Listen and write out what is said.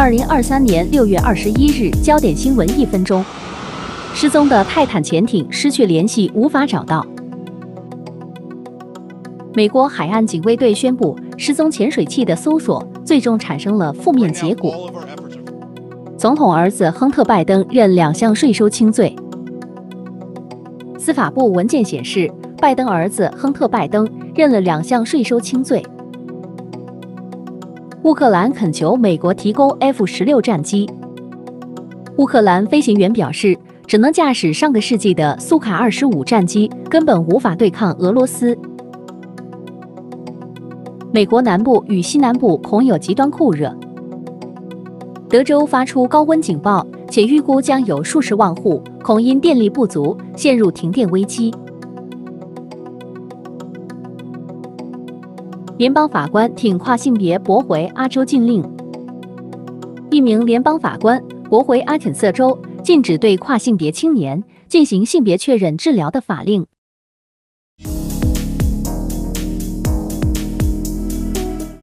二零二三年六月二十一日，焦点新闻一分钟，失踪的泰坦潜艇失去联系，无法找到。美国海岸警卫队宣布，失踪潜水器的搜索最终产生了负面结果。总统儿子亨特·拜登认两项税收轻罪。司法部文件显示，拜登儿子亨特·拜登认了两项税收轻罪。乌克兰恳求美国提供 F 十六战机。乌克兰飞行员表示，只能驾驶上个世纪的苏卡二十五战机，根本无法对抗俄罗斯。美国南部与西南部恐有极端酷热，德州发出高温警报，且预估将有数十万户恐因电力不足陷入停电危机。联邦法官挺跨性别驳回阿州禁令，一名联邦法官驳回阿肯色州禁止对跨性别青年进行性别确认治疗的法令。